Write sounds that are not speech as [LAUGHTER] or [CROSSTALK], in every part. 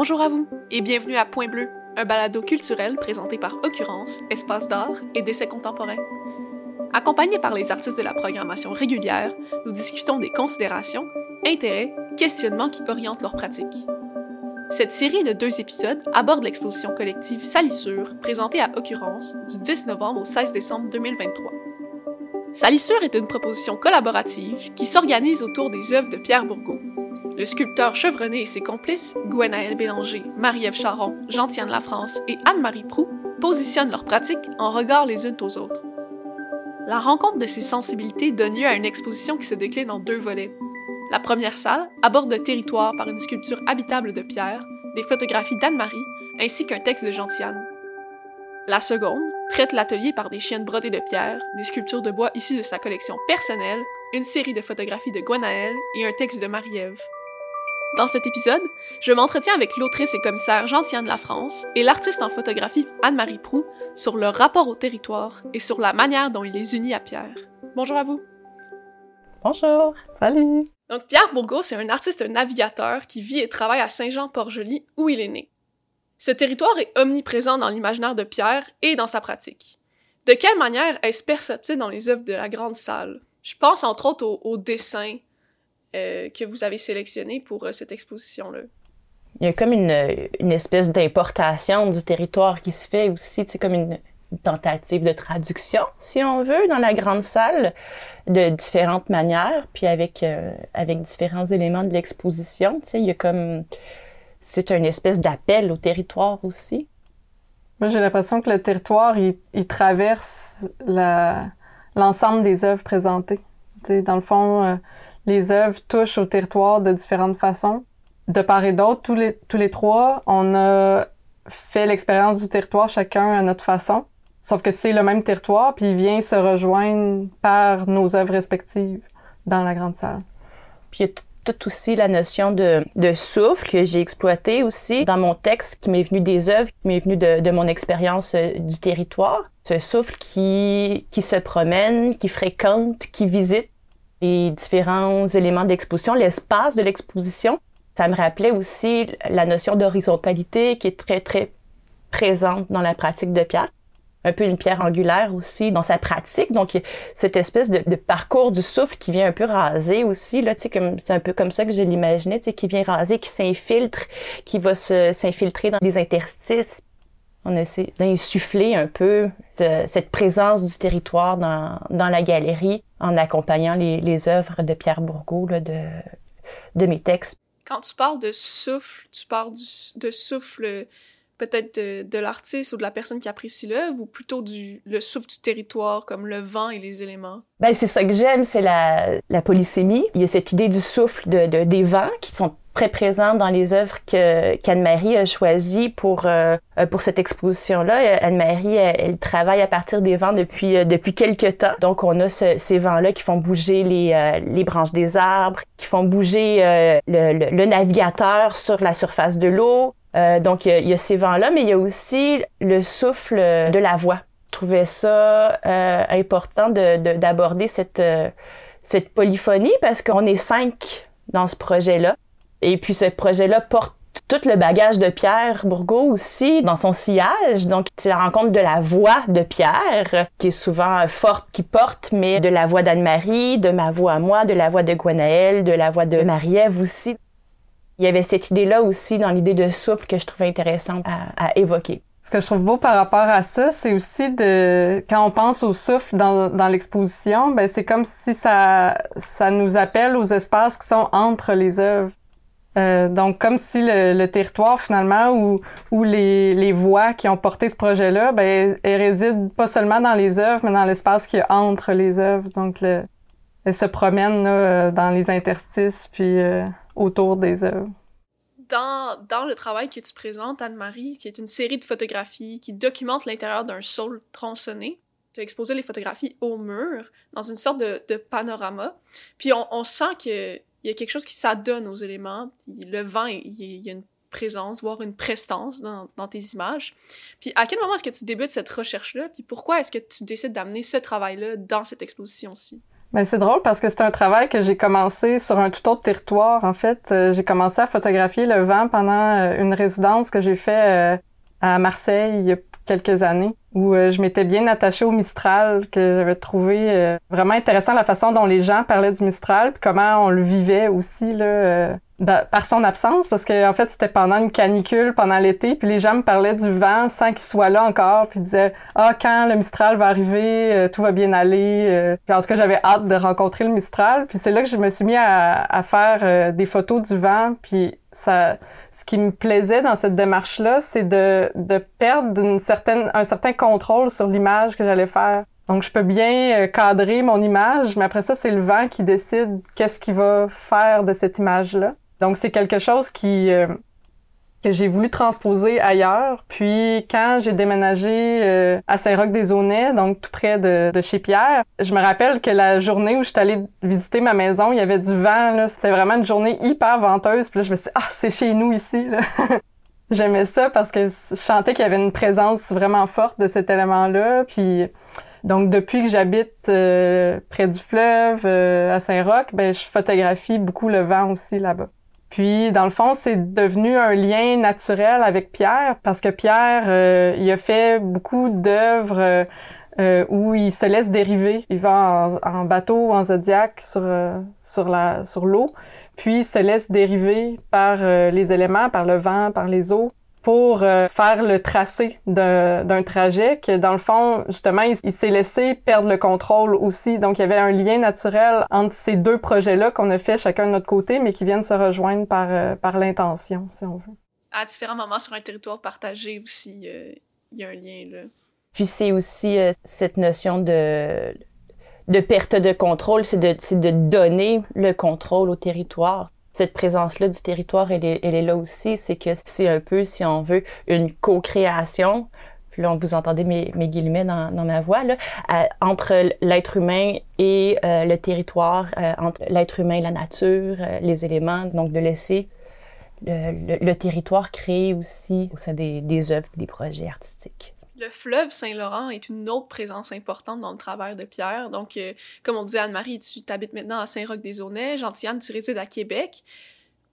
Bonjour à vous et bienvenue à Point Bleu, un balado culturel présenté par Occurrence, Espace d'art et d'essais contemporains. Accompagnés par les artistes de la programmation régulière, nous discutons des considérations, intérêts, questionnements qui orientent leur pratique. Cette série de deux épisodes aborde l'exposition collective Salissure, présentée à Occurrence du 10 novembre au 16 décembre 2023. Salissure est une proposition collaborative qui s'organise autour des œuvres de Pierre Bourgault. Le sculpteur chevronné et ses complices, Gwenaël Bélanger, Marie-Ève Charon, Gentiane Lafrance et Anne-Marie Prou, positionnent leurs pratiques en regard les unes aux autres. La rencontre de ces sensibilités donne lieu à une exposition qui se décline en deux volets. La première salle aborde le territoire par une sculpture habitable de pierre, des photographies d'Anne-Marie ainsi qu'un texte de Gentiane. La seconde traite l'atelier par des chiennes brodées de pierre, des sculptures de bois issues de sa collection personnelle, une série de photographies de Gwenaël et un texte de Marie-Ève. Dans cet épisode, je m'entretiens avec l'autrice et commissaire Gentiane de la France et l'artiste en photographie Anne-Marie Prou sur leur rapport au territoire et sur la manière dont il les unit à Pierre. Bonjour à vous. Bonjour, salut. Donc Pierre Bourgault, c'est un artiste navigateur qui vit et travaille à Saint-Jean-Port-Joli où il est né. Ce territoire est omniprésent dans l'imaginaire de Pierre et dans sa pratique. De quelle manière est-ce perceptible dans les œuvres de la grande salle? Je pense entre autres au, au dessin que vous avez sélectionné pour euh, cette exposition-là? Il y a comme une, une espèce d'importation du territoire qui se fait aussi, c'est comme une, tentative de traduction, si on veut, dans la grande salle, de différentes manières, puis avec euh, avec différents éléments de l'exposition. Tu sais, il y a comme c'est une espèce d'appel au territoire aussi. Moi, j'ai l'impression que le territoire, il, il traverse l'ensemble des œuvres présentées. Tu dans le fond, euh, les œuvres touchent au territoire de différentes façons. De part et d'autre, tous les, tous les trois, on a fait l'expérience du territoire chacun à notre façon. Sauf que c'est le même territoire, puis il vient se rejoindre par nos œuvres respectives dans la grande salle. Puis il y a tout aussi la notion de, de souffle que j'ai exploité aussi dans mon texte qui m'est venu des œuvres, qui m'est venu de, de mon expérience euh, du territoire. Ce souffle qui, qui se promène, qui fréquente, qui visite les différents éléments d'exposition, l'espace de l'exposition. Ça me rappelait aussi la notion d'horizontalité qui est très, très présente dans la pratique de Pierre un peu une pierre angulaire aussi dans sa pratique. Donc, cette espèce de, parcours du souffle qui vient un peu raser aussi, là, tu sais, c'est un peu comme ça que je l'imaginais, tu sais, qui vient raser, qui s'infiltre, qui va s'infiltrer dans les interstices. On essaie d'insuffler un peu cette présence du territoire dans, la galerie en accompagnant les, les œuvres de Pierre Bourgault, là, de, mes textes. Quand tu parles de souffle, tu parles de souffle peut-être de, de l'artiste ou de la personne qui apprécie l'œuvre ou plutôt du le souffle du territoire comme le vent et les éléments? Ben c'est ça que j'aime, c'est la, la polysémie. Il y a cette idée du souffle de, de des vents qui sont très présents dans les œuvres que qu'Anne-Marie a choisies pour euh, pour cette exposition là. Anne-Marie elle, travaille à partir des vents depuis euh, depuis quelques temps. Donc on a ce, ces vents là qui font bouger les euh, les branches des arbres, qui font bouger euh, le, le, le navigateur sur la surface de l'eau. Euh, donc, il y, y, a ces vents-là, mais il y a aussi le souffle de la voix. Je trouvais ça euh, important d'aborder de, cette, euh, cette polyphonie parce qu'on est cinq dans ce projet-là. Et puis, ce projet-là porte tout le bagage de Pierre Bourgault aussi dans son sillage. Donc, c'est la rencontre de la voix de Pierre, qui est souvent forte, qui porte, mais de la voix d'Anne-Marie, de ma voix à moi, de la voix de Gwenaël, de la voix de Marie-Ève aussi il y avait cette idée-là aussi dans l'idée de souple que je trouvais intéressante à, à, évoquer. Ce que je trouve beau par rapport à ça, c'est aussi de quand on pense au souffle dans, dans l'exposition, ben c'est comme si ça ça nous appelle aux espaces qui sont entre les œuvres. Euh, donc comme si le, le, territoire finalement ou ou les, les voix qui ont porté ce projet-là, ben elles résident pas seulement dans les œuvres, mais dans l'espace qui est entre les œuvres. Donc le, elles se promènent là, dans les interstices puis euh, autour des œuvres. Dans, dans le travail que tu présentes, Anne-Marie, qui est une série de photographies qui documente l'intérieur d'un sol tronçonné, tu as exposé les photographies au mur, dans une sorte de, de panorama. Puis on, on sent qu'il y a quelque chose qui s'adonne aux éléments. Le vent, il y a une présence, voire une prestance dans, dans tes images. Puis à quel moment est-ce que tu débutes cette recherche-là? Puis pourquoi est-ce que tu décides d'amener ce travail-là dans cette exposition-ci? Ben, c'est drôle parce que c'est un travail que j'ai commencé sur un tout autre territoire. En fait, euh, j'ai commencé à photographier le vent pendant euh, une résidence que j'ai fait euh, à Marseille il y a quelques années où je m'étais bien attachée au Mistral que j'avais trouvé vraiment intéressant la façon dont les gens parlaient du Mistral puis comment on le vivait aussi là par son absence parce que en fait c'était pendant une canicule pendant l'été puis les gens me parlaient du vent sans qu'il soit là encore puis disaient ah quand le Mistral va arriver euh, tout va bien aller euh. puis en tout cas j'avais hâte de rencontrer le Mistral puis c'est là que je me suis mis à, à faire euh, des photos du vent puis ça ce qui me plaisait dans cette démarche là c'est de de perdre une certaine un certain contrôle sur l'image que j'allais faire donc, je peux bien cadrer mon image, mais après ça, c'est le vent qui décide qu'est-ce qu'il va faire de cette image-là. Donc c'est quelque chose qui euh, que j'ai voulu transposer ailleurs. Puis quand j'ai déménagé euh, à Saint-Roch-des-Aunais, donc tout près de, de, chez Pierre, je me rappelle que la journée où je suis allée visiter ma maison, il y avait du vent. Là, c'était vraiment une journée hyper venteuse. Puis là, je me suis dit, ah, c'est chez nous ici. [LAUGHS] J'aimais ça parce que je sentais qu'il y avait une présence vraiment forte de cet élément-là. Puis donc depuis que j'habite euh, près du fleuve à Saint-Roch, ben je photographie beaucoup le vent aussi là-bas. Puis, dans le fond, c'est devenu un lien naturel avec Pierre parce que Pierre, euh, il a fait beaucoup d'œuvres euh, où il se laisse dériver. Il va en, bateau en zodiac sur euh, sur la sur l'eau, puis il se laisse dériver par les éléments, par le vent, par les eaux pour euh, faire le tracé d'un trajet que dans le fond justement il, s'est laissé perdre le contrôle aussi. Donc il y avait un lien naturel entre ces deux projets là qu'on a fait chacun de notre côté mais qui viennent se rejoindre par euh, par l'intention si on veut. À différents moments sur un territoire partagé aussi euh, il y a un lien là. Puis c'est aussi cette notion de de perte de contrôle c'est de c'est de donner le contrôle au territoire cette présence-là du territoire, elle est, elle est là aussi. C'est que c'est un peu, si on veut, une co-création. Là, vous entendez mes, mes guillemets dans, dans ma voix, là, euh, entre l'être humain et euh, le territoire, euh, entre l'être humain et la nature, les éléments. Donc, de laisser le, le, le, territoire créer aussi au sein des, des œuvres, des projets artistiques. Le fleuve Saint-Laurent est une autre présence importante dans le travail de Pierre. Donc, euh, comme on disait, Anne-Marie, tu habites maintenant à Saint-Roch-des-Aunais. Gentiane, tu résides à Québec.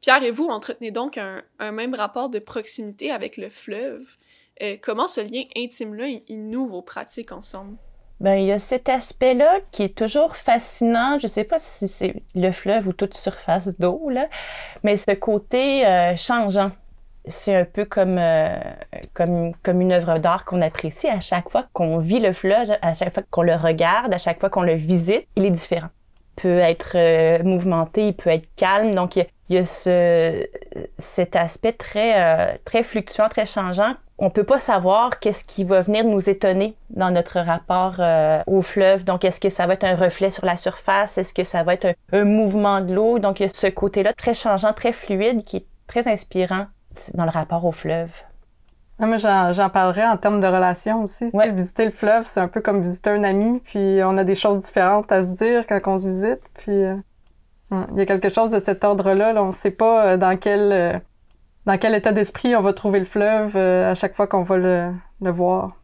Pierre et vous entretenez donc un, même rapport de proximité avec le fleuve. Euh, comment ce lien intime-là, il, noue vos pratiques ensemble? Ben, il y a cet aspect-là qui est toujours fascinant. Je sais pas si c'est le fleuve ou toute surface d'eau, là, mais ce côté euh, changeant c'est un peu comme, euh, comme, comme une œuvre d'art qu'on apprécie à chaque fois qu'on vit le fleuve, à chaque fois qu'on le regarde, à chaque fois qu'on le visite, il est différent. Il peut être euh, mouvementé, il peut être calme. Donc, il y a, ce, cet aspect très, euh, très fluctuant, très changeant. On peut pas savoir qu'est-ce qui va venir nous étonner dans notre rapport au fleuve. Donc, est-ce que ça va être un reflet sur la surface? Est-ce que ça va être un, un mouvement de l'eau? Donc, il y a ce côté-là très changeant, très fluide qui est très inspirant dans le rapport au fleuve. moi, j'en parlerai en termes de relation aussi. Visiter le fleuve, c'est un peu comme visiter un ami, puis on a des choses différentes à se dire quand on se visite. Puis euh, il y a quelque chose de cet ordre-là. On ne sait pas euh, dans quel euh, dans quel état d'esprit on va trouver le fleuve à chaque fois qu'on va le, le voir.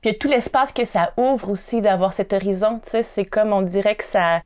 Puis tout l'espace que ça ouvre aussi d'avoir cet horizon, c'est comme on dirait que ça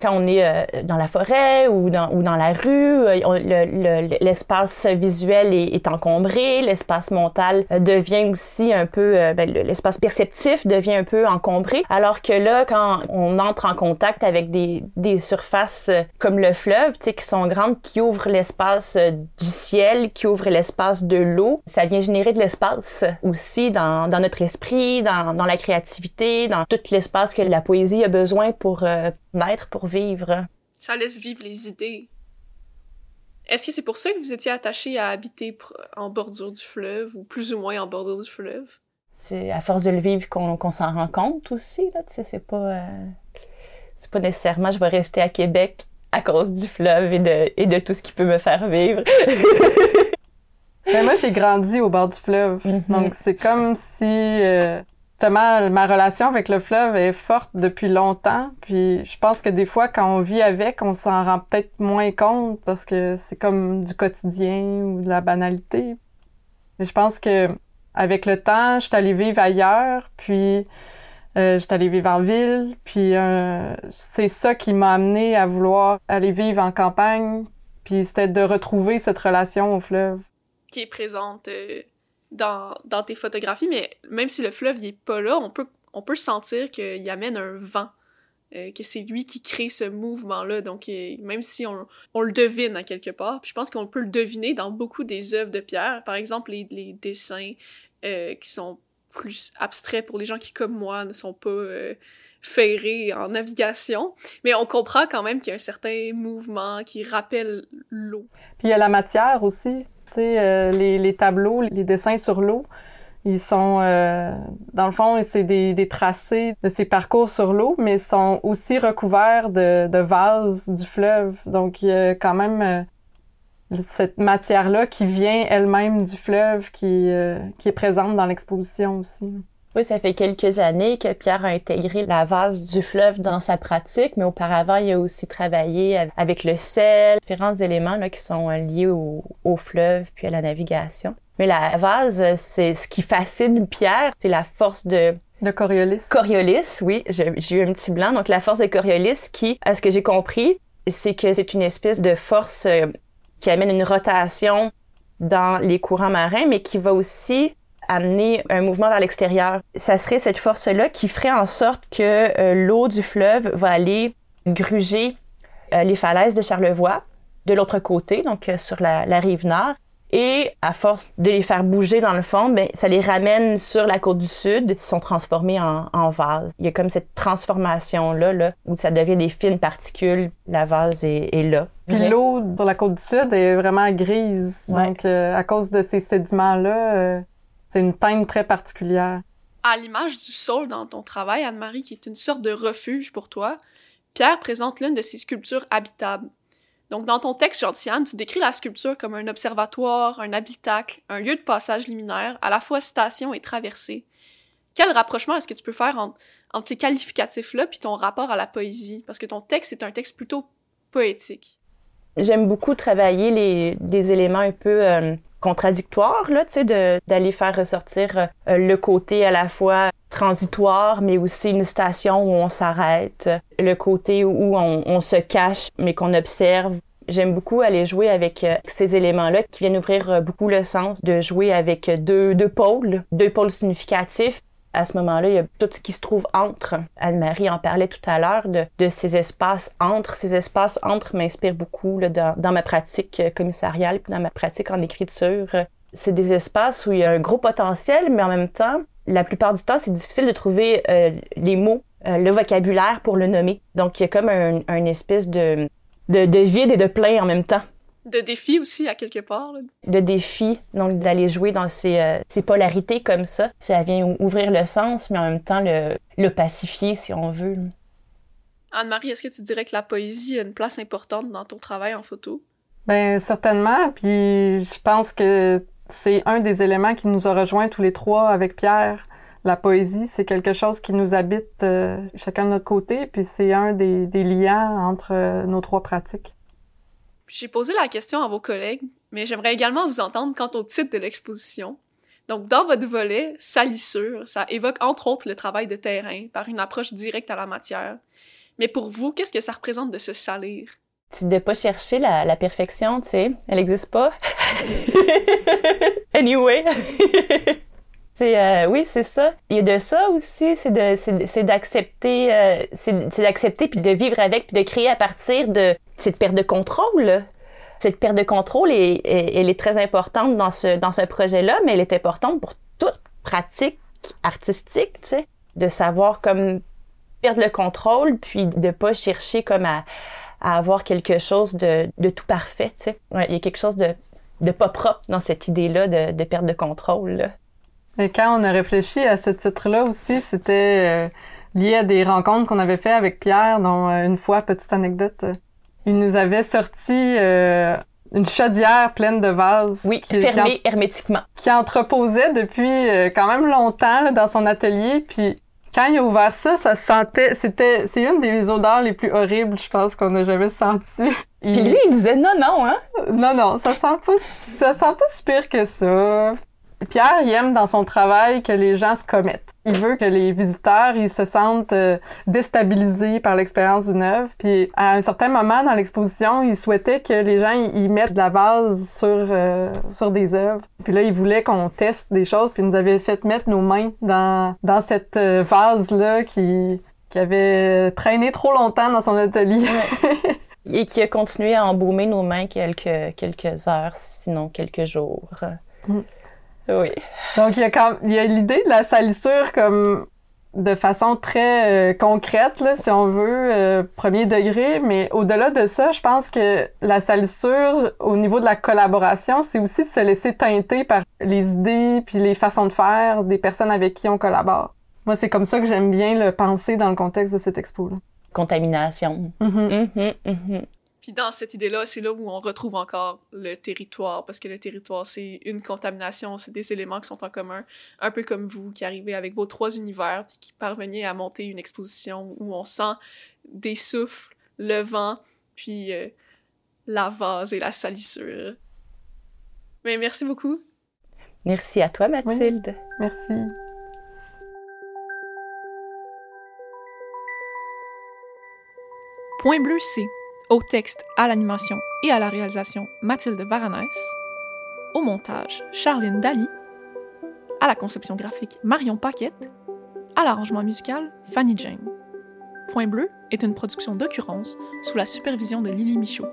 quand on est euh, dans la forêt ou dans, ou dans la rue, euh, l'espace visuel est, est encombré, l'espace mental euh, devient aussi un peu, ben, l'espace perceptif devient un peu encombré, alors que là, quand on entre en contact avec des, des surfaces comme le fleuve, tu sais, qui sont grandes, qui ouvrent l'espace du ciel, qui ouvrent l'espace de l'eau, ça vient générer de l'espace aussi dans, dans notre esprit, dans, dans la créativité, dans tout l'espace que la poésie a besoin pour naître, pour vivre. Ça laisse vivre les idées. Est-ce que c'est pour ça que vous étiez attaché à habiter en bordure du fleuve ou plus ou moins en bordure du fleuve? C'est à force de le vivre qu'on s'en rend compte aussi, là. C'est pas... Euh, c'est pas nécessairement je vais rester à Québec à cause du fleuve et de, et de tout ce qui peut me faire vivre. [LAUGHS] ben moi, j'ai grandi au bord du fleuve. Mm-hmm. Donc, c'est comme si... Euh, justement, ma relation avec le fleuve est forte depuis longtemps. Puis je pense que des fois, quand on vit avec, on s'en rend peut-être moins compte parce que c'est comme du quotidien ou de la banalité. Mais je pense que avec le temps, je suis allée vivre ailleurs. Puis Euh, j'étais allée vivre en ville, puis euh, c'est ça qui m'a amené à vouloir aller vivre en campagne, puis c'était de retrouver cette relation au fleuve. Qui est présente euh, dans, dans tes photographies, mais même si le fleuve n'est pas là, on peut, on peut sentir qu'il amène un vent, euh, que c'est lui qui crée ce mouvement-là. Donc, euh, même si on, on, le devine à quelque part, je pense qu'on peut le deviner dans beaucoup des œuvres de Pierre. Par exemple, les, les dessins euh, qui sont plus abstraits pour les gens qui, comme moi, ne sont pas ferrés en navigation. Mais on comprend quand même qu'il y a un certain mouvement qui rappelle l'eau. Puis il y a la matière aussi. Sais, les, les tableaux, les dessins sur l'eau, ils sont, euh, dans le fond, c'est des, des, tracés de ces parcours sur l'eau, mais ils sont aussi recouverts de, de vases du fleuve. Donc, il y a quand même euh, cette matière-là qui vient elle-même du fleuve, qui, euh, qui est présente dans l'exposition aussi. Oui, ça fait quelques années que Pierre a intégré la vase du fleuve dans sa pratique, mais auparavant, il a aussi travaillé avec le sel, différents éléments là, qui sont liés au, au fleuve puis à la navigation. Mais la vase, c'est ce qui fascine Pierre, c'est la force de de Coriolis. Coriolis, oui, j'ai eu un petit blanc. Donc la force de Coriolis qui, à ce que j'ai compris, c'est que c'est une espèce de force euh, qui amène une rotation dans les courants marins, mais qui va aussi amener un mouvement vers l'extérieur. Ça serait cette force-là qui ferait en sorte que euh, l'eau du fleuve va aller gruger euh, les falaises de Charlevoix de l'autre côté, donc sur la, la rive nord, et à force de les faire bouger dans le fond, ben, ça les ramène sur la côte du sud, ils sont transformés en, en vase. Il y a comme cette transformation-là, là, où ça devient des fines particules, la vase est, est là. Puis l'eau sur la côte du sud est vraiment grise. Donc, euh, à cause de ces sédiments-là, euh, c'est une teinte très particulière. À l'image du sol dans ton travail, Anne-Marie, qui est une sorte de refuge pour toi, Pierre présente l'une de ses sculptures habitables. Donc, dans ton texte, Gentiane, tu décris la sculpture comme un observatoire, un habitacle, un lieu de passage liminaire, à la fois station et traversée. Quel rapprochement est-ce que tu peux faire entre, entre ces qualificatifs-là puis ton rapport à la poésie? Parce que ton texte est un texte plutôt poétique. J'aime beaucoup travailler les, des éléments un peu euh, contradictoires, là, tu sais, d'aller faire ressortir euh, le côté à la fois transitoire, mais aussi une station où on s'arrête, le côté où on, se cache, mais qu'on observe. J'aime beaucoup aller jouer avec euh, ces éléments-là qui viennent ouvrir beaucoup le sens de jouer avec deux, deux pôles, deux pôles significatifs. À ce moment-là, il y a tout ce qui se trouve entre. Anne-Marie en parlait tout à l'heure de, ces espaces entre. Ces espaces entre m'inspirent beaucoup dans, ma pratique euh, commissariale puis dans ma pratique en écriture. C'est des espaces où il y a un gros potentiel, mais en même temps, la plupart du temps, c'est difficile de trouver euh, les mots, euh, le vocabulaire pour le nommer. Donc, il y a comme un, un espèce de, vide et de plein en même temps. De défi aussi, à quelque part. Là. De défi, donc d'aller jouer dans ces, euh, ces, polarités comme ça. Ça vient ouvrir le sens, mais en même temps le, le pacifier, si on veut. Anne-Marie, est-ce que tu dirais que la poésie a une place importante dans ton travail en photo? Ben certainement, puis je pense que c'est un des éléments qui nous a rejoints tous les trois avec Pierre. La poésie, c'est quelque chose qui nous habite euh, chacun de notre côté, puis c'est un des, des, liens entre euh, nos trois pratiques. J'ai posé la question à vos collègues, mais j'aimerais également vous entendre quant au titre de l'exposition. Donc, dans votre volet, salissure, ça évoque entre autres le travail de terrain par une approche directe à la matière. Mais pour vous, qu'est-ce que ça représente de se salir? de pas chercher la, la perfection, tu sais, elle existe pas. [LAUGHS] anyway. [LAUGHS] euh, oui, c'est ça. Il y a de ça aussi, c'est d'accepter euh, c'est d'accepter puis de vivre avec puis de créer à partir de cette perte de contrôle. Cette perte de contrôle est, elle est très importante dans ce projet-là, mais elle est importante pour toute pratique artistique, tu sais, de savoir comme perdre le contrôle puis de pas chercher comme à avoir quelque chose de, tout parfait, il y a quelque chose de, pas propre dans cette idée-là de, perte de contrôle. Et quand on a réfléchi à ce titre-là aussi, c'était euh, lié à des rencontres qu'on avait fait avec Pierre, dont euh, une fois, petite anecdote, euh, il nous avait sorti euh, une chaudière pleine de vases. Oui, qui, fermée qui en, hermétiquement. Qui entreposait depuis quand même longtemps là, dans son atelier, puis quand il a ouvert ça, ça sentait, c'était, c'est une des odeurs les plus horribles, je pense, qu'on a jamais senti. Puis lui, il disait non, non, hein? Non, non, ça sent pas, ça sent pas si pire que ça. Pierre, il aime dans son travail que les gens se commettent. Il veut que les visiteurs, ils se sentent euh, déstabilisés par l'expérience d'une œuvre. Puis à un certain moment dans l'exposition, il souhaitait que les gens y mettent de la vase sur euh, sur des œuvres. Puis là, il voulait qu'on teste des choses. Puis il nous avait fait mettre nos mains dans dans cette euh, vase là qui qui avait traîné trop longtemps dans son atelier. [LAUGHS] Et qui a continué à embaumer nos mains quelques, quelques heures, sinon quelques jours. Mm. Oui. Donc, il y a, quand, il y a l'idée de la salissure comme de façon très euh, concrète, là, si on veut, euh, premier degré, mais au-delà de ça, je pense que la salissure, au niveau de la collaboration, c'est aussi de se laisser teinter par les idées puis les façons de faire des personnes avec qui on collabore. Moi, c'est comme ça que j'aime bien le penser dans le contexte de cette expo-là. Contamination. Mm-hmm. Mm-hmm, mm-hmm. Puis dans cette idée-là, c'est là où on retrouve encore le territoire, parce que le territoire, c'est une contamination, c'est des éléments qui sont en commun, un peu comme vous, qui arrivez avec vos trois univers, puis qui parveniez à monter une exposition où on sent des souffles, le vent, puis euh, la vase et la salissure. Mais merci beaucoup. Merci à toi, Mathilde. merci. Point bleu C au texte, à l'animation et à la réalisation, Mathilde Varanès. Au montage, Charline Dali. À la conception graphique, Marion Paquette. À l'arrangement musical, Fanny Jane. Point Bleu est une production d'occurrence sous la supervision de Lily Michaud.